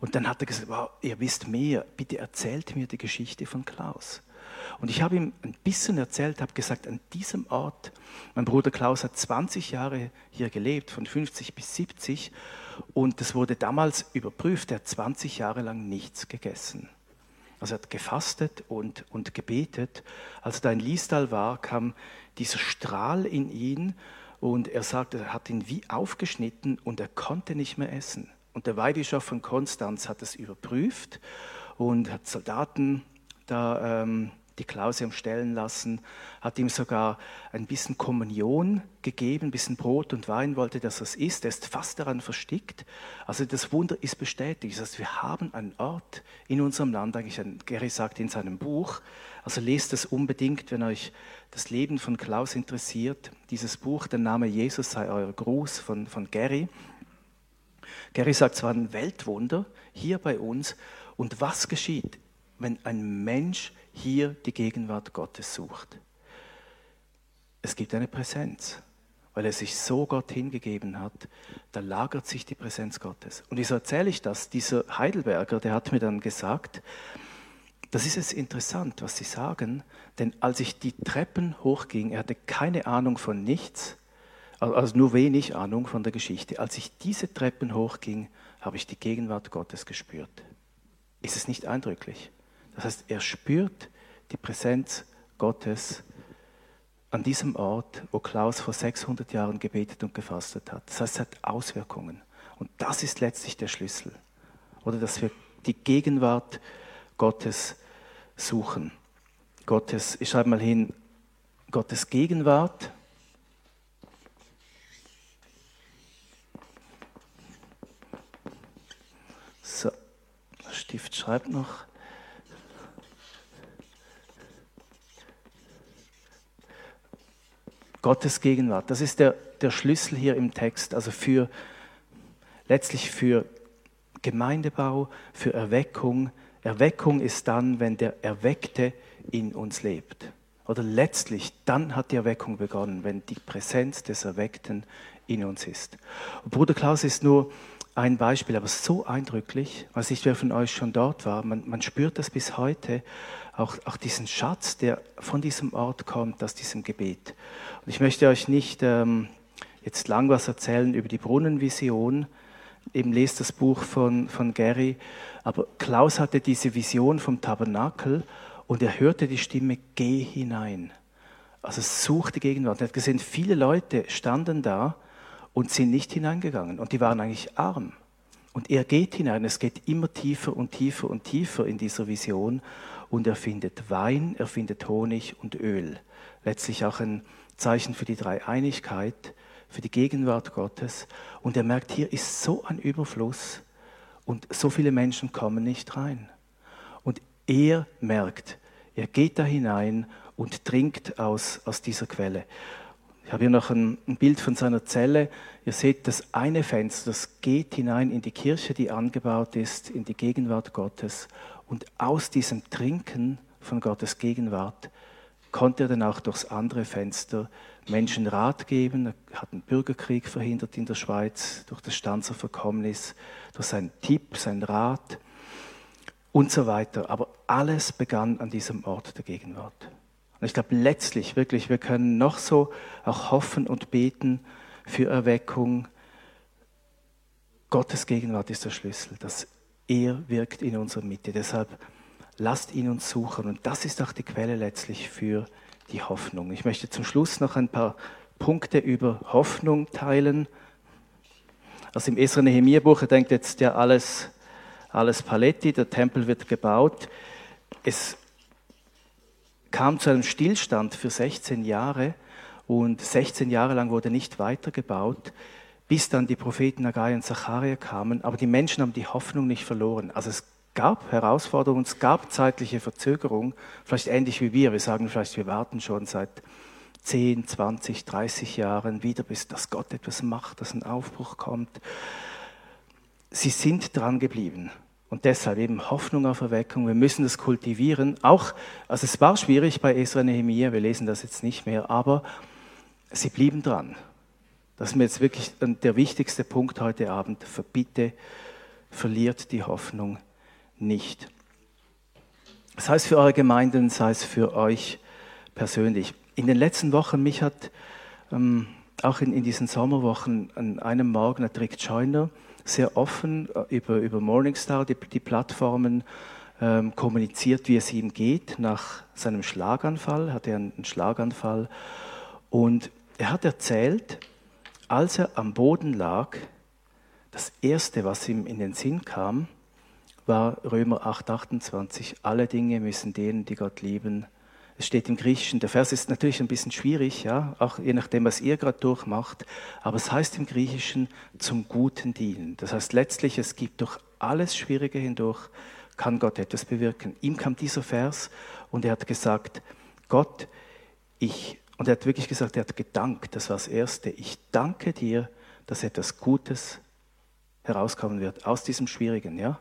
[SPEAKER 1] und dann hat er gesagt, wow, ihr wisst mehr, bitte erzählt mir die Geschichte von Klaus. Und ich habe ihm ein bisschen erzählt, habe gesagt, an diesem Ort, mein Bruder Klaus hat 20 Jahre hier gelebt, von 50 bis 70, und das wurde damals überprüft, er hat 20 Jahre lang nichts gegessen. Also er hat gefastet und, und gebetet. Als er da in Liestal war, kam dieser Strahl in ihn und er sagte, er hat ihn wie aufgeschnitten und er konnte nicht mehr essen. Und der Weihbischof von Konstanz hat es überprüft und hat Soldaten da ähm, die Klausium stellen lassen, hat ihm sogar ein bisschen Kommunion gegeben, ein bisschen Brot und Wein wollte, dass er es isst. Er ist fast daran verstickt. Also das Wunder ist bestätigt. Das heißt, wir haben einen Ort in unserem Land, eigentlich, Gary sagt in seinem Buch, also lest es unbedingt, wenn euch das Leben von Klaus interessiert. Dieses Buch, der Name Jesus sei euer Gruß von, von Gary. Gary sagt, es war ein Weltwunder hier bei uns. Und was geschieht, wenn ein Mensch hier die Gegenwart Gottes sucht. Es gibt eine Präsenz, weil er sich so Gott hingegeben hat, da lagert sich die Präsenz Gottes. Und wieso erzähle ich das? Dieser Heidelberger, der hat mir dann gesagt, das ist jetzt interessant, was Sie sagen, denn als ich die Treppen hochging, er hatte keine Ahnung von nichts, also nur wenig Ahnung von der Geschichte. Als ich diese Treppen hochging, habe ich die Gegenwart Gottes gespürt. Ist es nicht eindrücklich? Das heißt, er spürt die Präsenz Gottes an diesem Ort, wo Klaus vor 600 Jahren gebetet und gefastet hat. Das heißt, es hat Auswirkungen. Und das ist letztlich der Schlüssel. Oder dass wir die Gegenwart Gottes suchen. Gottes, ich schreibe mal hin, Gottes Gegenwart. So, der Stift schreibt noch. Gottes Gegenwart. Das ist der, der Schlüssel hier im Text, also für letztlich für Gemeindebau, für Erweckung. Erweckung ist dann, wenn der Erweckte in uns lebt. Oder letztlich, dann hat die Erweckung begonnen, wenn die Präsenz des Erweckten in uns ist. Und Bruder Klaus ist nur ein Beispiel, aber so eindrücklich, weiß nicht, wer von euch schon dort war, man, man spürt das bis heute, auch, auch diesen Schatz, der von diesem Ort kommt, aus diesem Gebet. Und ich möchte euch nicht ähm, jetzt lang was erzählen über die Brunnenvision, eben lest das Buch von, von Gary, aber Klaus hatte diese Vision vom Tabernakel und er hörte die Stimme, geh hinein. Also such die Gegenwart. Er hat gesehen, viele Leute standen da und sind nicht hineingegangen und die waren eigentlich arm. Und er geht hinein, es geht immer tiefer und tiefer und tiefer in dieser Vision und er findet Wein, er findet Honig und Öl. Letztlich auch ein Zeichen für die Dreieinigkeit, für die Gegenwart Gottes. Und er merkt, hier ist so ein Überfluss und so viele Menschen kommen nicht rein. Und er merkt, er geht da hinein und trinkt aus, aus dieser Quelle. Ich habe hier noch ein, Bild von seiner Zelle. Ihr seht das eine Fenster, das geht hinein in die Kirche, die angebaut ist, in die Gegenwart Gottes. Und aus diesem Trinken von Gottes Gegenwart konnte er dann auch durchs andere Fenster Menschen Rat geben. Er hat einen Bürgerkrieg verhindert in der Schweiz durch das Stanzer Verkommnis, durch seinen Tipp, seinen Rat und so weiter. Aber alles begann an diesem Ort der Gegenwart. Und ich glaube letztlich, wirklich, wir können noch so auch hoffen und beten für Erweckung. Gottes Gegenwart ist der Schlüssel, dass er wirkt in unserer Mitte. Deshalb lasst ihn uns suchen. Und das ist auch die Quelle letztlich für die Hoffnung. Ich möchte zum Schluss noch ein paar Punkte über Hoffnung teilen. Also im Esra Nehemiah Buch, denkt jetzt ja alles, alles Paletti, der Tempel wird gebaut. Es kam zu einem Stillstand für 16 Jahre und 16 Jahre lang wurde nicht weitergebaut, bis dann die Propheten Agai und Zacharia kamen. Aber die Menschen haben die Hoffnung nicht verloren. Also es gab Herausforderungen, es gab zeitliche Verzögerung, vielleicht ähnlich wie wir. Wir sagen vielleicht, wir warten schon seit 10, 20, 30 Jahren wieder, bis dass Gott etwas macht, dass ein Aufbruch kommt. Sie sind dran geblieben. Und deshalb eben Hoffnung auf Erweckung. Wir müssen das kultivieren. Auch, also es war schwierig bei Esra Nehemiah, wir lesen das jetzt nicht mehr, aber sie blieben dran. Das ist mir jetzt wirklich der wichtigste Punkt heute Abend. Verbitte, verliert die Hoffnung nicht. Sei es für eure Gemeinden, sei es für euch persönlich. In den letzten Wochen, mich hat ähm, auch in, in diesen Sommerwochen an einem Morgen hat Rick Joyner sehr offen äh, über, über Morningstar, die, die Plattformen, ähm, kommuniziert, wie es ihm geht. Nach seinem Schlaganfall hatte er einen Schlaganfall. Und er hat erzählt, als er am Boden lag, das Erste, was ihm in den Sinn kam, war Römer 8, 28. Alle Dinge müssen denen, die Gott lieben, es steht im Griechischen, der Vers ist natürlich ein bisschen schwierig, ja, auch je nachdem, was ihr gerade durchmacht, aber es heißt im Griechischen zum Guten dienen. Das heißt letztlich, es gibt durch alles Schwierige hindurch, kann Gott etwas bewirken. Ihm kam dieser Vers und er hat gesagt, Gott, ich, und er hat wirklich gesagt, er hat gedankt, das war das Erste, ich danke dir, dass etwas Gutes herauskommen wird aus diesem Schwierigen, ja,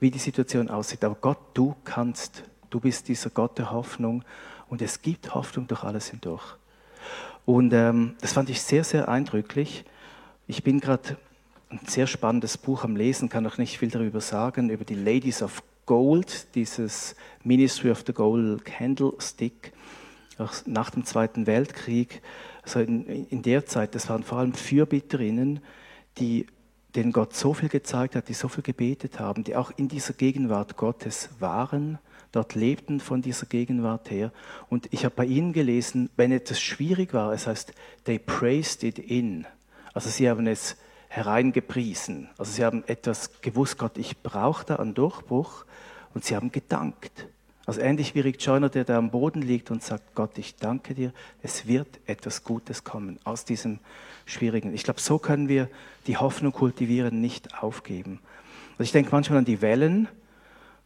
[SPEAKER 1] wie die Situation aussieht. Aber Gott, du kannst Du bist dieser Gott der Hoffnung und es gibt Hoffnung durch alles hindurch. Und ähm, das fand ich sehr, sehr eindrücklich. Ich bin gerade ein sehr spannendes Buch am Lesen, kann noch nicht viel darüber sagen, über die Ladies of Gold, dieses Ministry of the Gold Candlestick, auch nach dem Zweiten Weltkrieg. Also in, in der Zeit, das waren vor allem Fürbitterinnen, die denen Gott so viel gezeigt hat, die so viel gebetet haben, die auch in dieser Gegenwart Gottes waren dort lebten von dieser Gegenwart her. Und ich habe bei ihnen gelesen, wenn etwas schwierig war, es heißt, they praised it in. Also sie haben es hereingepriesen. Also sie haben etwas gewusst, Gott, ich brauche da einen Durchbruch und sie haben gedankt. Also ähnlich wie Rick Joyner, der da am Boden liegt und sagt, Gott, ich danke dir, es wird etwas Gutes kommen aus diesem Schwierigen. Ich glaube, so können wir die Hoffnung kultivieren, nicht aufgeben. Also ich denke manchmal an die Wellen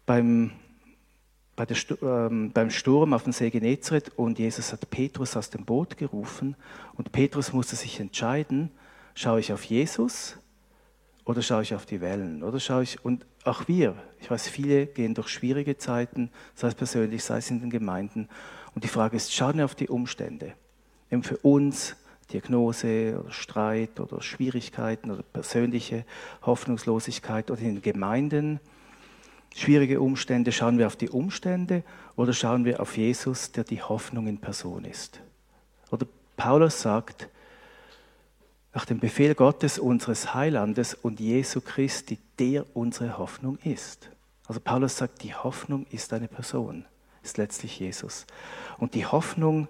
[SPEAKER 1] beim bei ähm, beim Sturm auf dem See Genezareth und Jesus hat Petrus aus dem Boot gerufen und Petrus musste sich entscheiden, schaue ich auf Jesus oder schaue ich auf die Wellen oder schaue ich und auch wir, ich weiß, viele gehen durch schwierige Zeiten, sei es persönlich, sei es in den Gemeinden und die Frage ist, schauen wir auf die Umstände. Eben für uns Diagnose oder Streit oder Schwierigkeiten oder persönliche Hoffnungslosigkeit oder in den Gemeinden schwierige Umstände, schauen wir auf die Umstände oder schauen wir auf Jesus, der die Hoffnung in Person ist? Oder Paulus sagt, nach dem Befehl Gottes, unseres Heilandes und Jesu Christi, der unsere Hoffnung ist. Also Paulus sagt, die Hoffnung ist eine Person, ist letztlich Jesus. Und die Hoffnung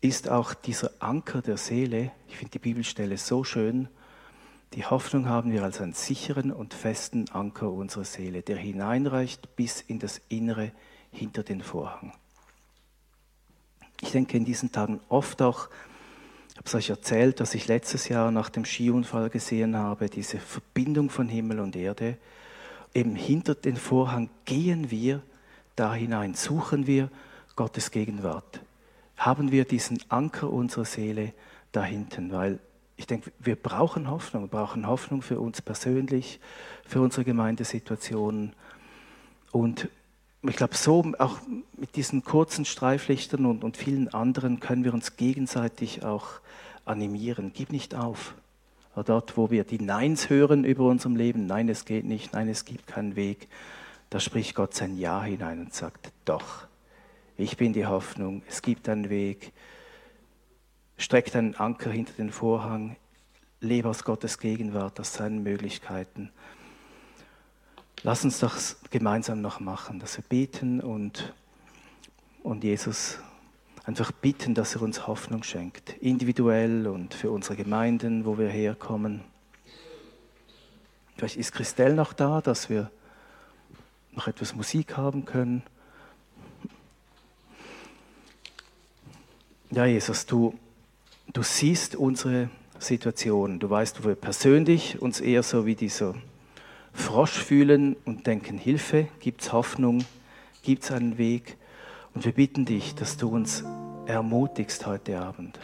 [SPEAKER 1] ist auch dieser Anker der Seele. Ich finde die Bibelstelle so schön. Die Hoffnung haben wir als einen sicheren und festen Anker unserer Seele, der hineinreicht bis in das Innere hinter den Vorhang. Ich denke in diesen Tagen oft auch, ich habe es euch erzählt, dass ich letztes Jahr nach dem Skiunfall gesehen habe, diese Verbindung von Himmel und Erde. Eben hinter den Vorhang gehen wir da hinein, suchen wir Gottes Gegenwart. Haben wir diesen Anker unserer Seele da hinten, weil ich denke, wir brauchen Hoffnung, wir brauchen Hoffnung für uns persönlich, für unsere Gemeindesituationen. Und ich glaube, so auch mit diesen kurzen Streiflichtern und, und vielen anderen können wir uns gegenseitig auch animieren. Gib nicht auf. Dort, wo wir die Neins hören über unserem Leben, nein, es geht nicht, nein, es gibt keinen Weg, da spricht Gott sein Ja hinein und sagt, doch, ich bin die Hoffnung, es gibt einen Weg, streck deinen Anker hinter den Vorhang, lebe aus Gottes Gegenwart, aus seinen Möglichkeiten. Lass uns das gemeinsam noch machen, dass wir beten und, und Jesus einfach bitten, dass er uns Hoffnung schenkt, individuell und für unsere Gemeinden, wo wir herkommen. Vielleicht ist Christelle noch da, dass wir noch etwas Musik haben können. Ja, Jesus, du, du siehst unsere Situation. Du weißt, wo wir persönlich uns eher so wie dieser Frosch fühlen und denken, Hilfe, gibt es Hoffnung, gibt es einen Weg. Und wir bitten dich, dass du uns ermutigst heute Abend,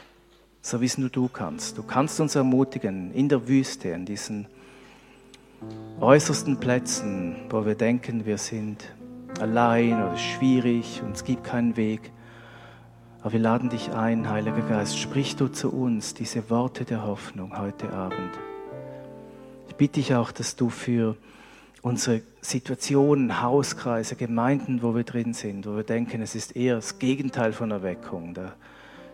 [SPEAKER 1] so wie es nur du kannst. Du kannst uns ermutigen in der Wüste, an diesen äußersten Plätzen, wo wir denken, wir sind allein oder schwierig und es gibt keinen Weg. Aber wir laden dich ein, Heiliger Geist, sprich du zu uns diese Worte der Hoffnung heute Abend bitte ich auch, dass du für unsere Situationen, Hauskreise, Gemeinden, wo wir drin sind, wo wir denken, es ist eher das Gegenteil von Erweckung. Da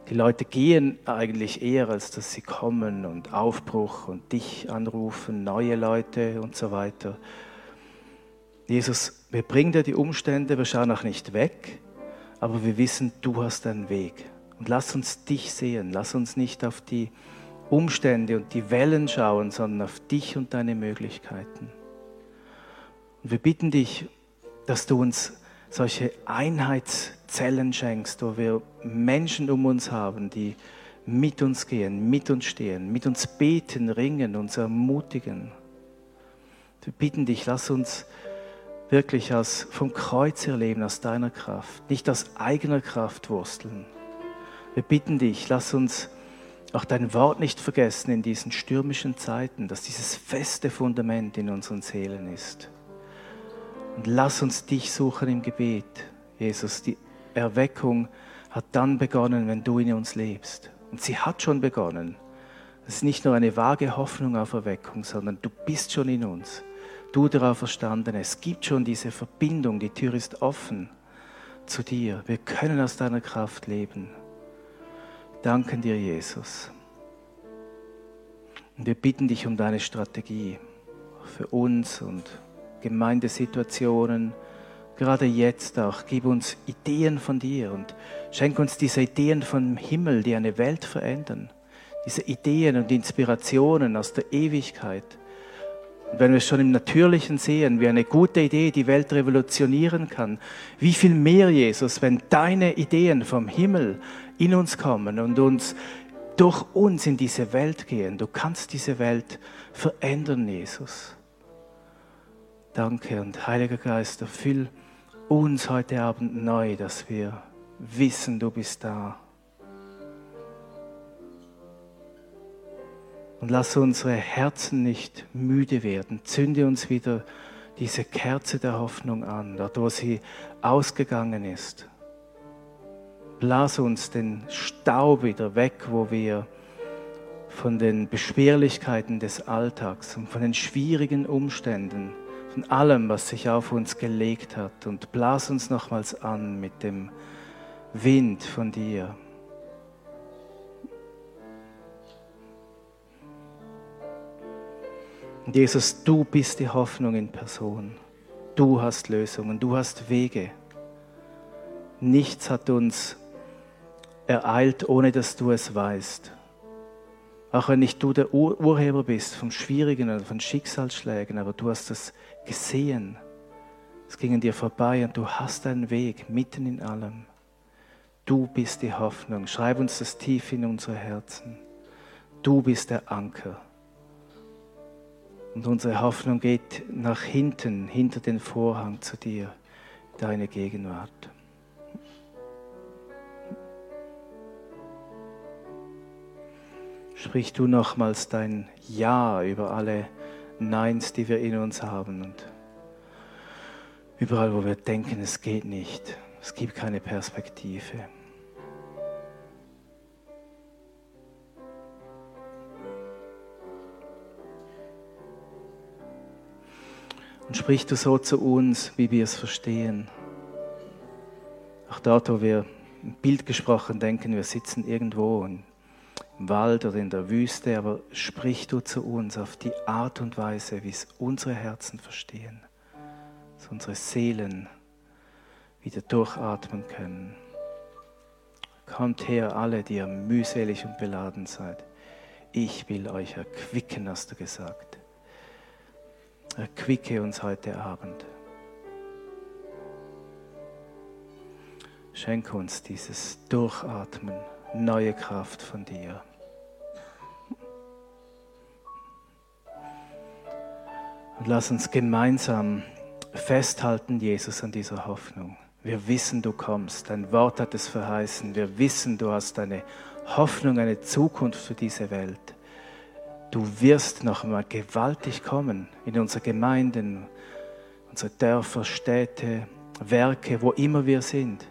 [SPEAKER 1] die Leute gehen eigentlich eher, als dass sie kommen und Aufbruch und dich anrufen, neue Leute und so weiter. Jesus, wir bringen dir die Umstände, wir schauen auch nicht weg, aber wir wissen, du hast einen Weg. Und lass uns dich sehen, lass uns nicht auf die Umstände und die Wellen schauen, sondern auf dich und deine Möglichkeiten. Und wir bitten dich, dass du uns solche Einheitszellen schenkst, wo wir Menschen um uns haben, die mit uns gehen, mit uns stehen, mit uns beten, ringen, uns ermutigen. Wir bitten dich, lass uns wirklich aus, vom Kreuz erleben, aus deiner Kraft, nicht aus eigener Kraft wursteln. Wir bitten dich, lass uns auch dein Wort nicht vergessen in diesen stürmischen Zeiten, dass dieses feste Fundament in unseren Seelen ist. Und lass uns dich suchen im Gebet, Jesus. Die Erweckung hat dann begonnen, wenn du in uns lebst. Und sie hat schon begonnen. Es ist nicht nur eine vage Hoffnung auf Erweckung, sondern du bist schon in uns. Du darauf verstanden. Es gibt schon diese Verbindung. Die Tür ist offen zu dir. Wir können aus deiner Kraft leben danken dir, Jesus. Und wir bitten dich um deine Strategie für uns und Gemeindesituationen. Gerade jetzt auch, gib uns Ideen von dir und schenk uns diese Ideen vom Himmel, die eine Welt verändern. Diese Ideen und Inspirationen aus der Ewigkeit. Und wenn wir es schon im Natürlichen sehen, wie eine gute Idee die Welt revolutionieren kann, wie viel mehr, Jesus, wenn deine Ideen vom Himmel in uns kommen und uns durch uns in diese Welt gehen. Du kannst diese Welt verändern, Jesus. Danke und Heiliger Geist, erfüll uns heute Abend neu, dass wir wissen, du bist da. Und lass unsere Herzen nicht müde werden. Zünde uns wieder diese Kerze der Hoffnung an, dort wo sie ausgegangen ist. Blas uns den Staub wieder weg, wo wir von den Beschwerlichkeiten des Alltags und von den schwierigen Umständen, von allem, was sich auf uns gelegt hat. Und blas uns nochmals an mit dem Wind von dir. Und Jesus, du bist die Hoffnung in Person. Du hast Lösungen, du hast Wege. Nichts hat uns ereilt, ohne dass du es weißt. Auch wenn nicht du der Ur Urheber bist vom Schwierigen oder von Schicksalsschlägen, aber du hast es gesehen. Es ging an dir vorbei und du hast einen Weg mitten in allem. Du bist die Hoffnung. Schreib uns das tief in unsere Herzen. Du bist der Anker. Und unsere Hoffnung geht nach hinten, hinter den Vorhang zu dir, deine Gegenwart. Sprich du nochmals dein Ja über alle Neins, die wir in uns haben und überall, wo wir denken, es geht nicht, es gibt keine Perspektive. Und sprich du so zu uns, wie wir es verstehen. Auch dort, wo wir im Bild gesprochen denken, wir sitzen irgendwo im Wald oder in der Wüste, aber sprich du zu uns auf die Art und Weise, wie es unsere Herzen verstehen, dass unsere Seelen wieder durchatmen können. Kommt her, alle, die ihr mühselig und beladen seid. Ich will euch erquicken, hast du gesagt. Erquicke uns heute Abend. Schenke uns dieses Durchatmen, neue Kraft von dir. Und lass uns gemeinsam festhalten, Jesus, an dieser Hoffnung. Wir wissen, du kommst. Dein Wort hat es verheißen. Wir wissen, du hast eine Hoffnung, eine Zukunft für diese Welt du wirst noch einmal gewaltig kommen in unsere Gemeinden, unsere Dörfer, Städte, Werke, wo immer wir sind.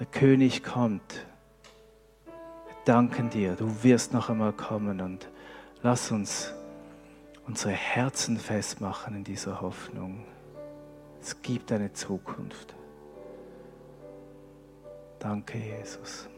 [SPEAKER 1] Der König kommt. Wir danken dir, du wirst noch einmal kommen und lass uns unsere Herzen festmachen in dieser Hoffnung. Es gibt eine Zukunft. Danke, Jesus.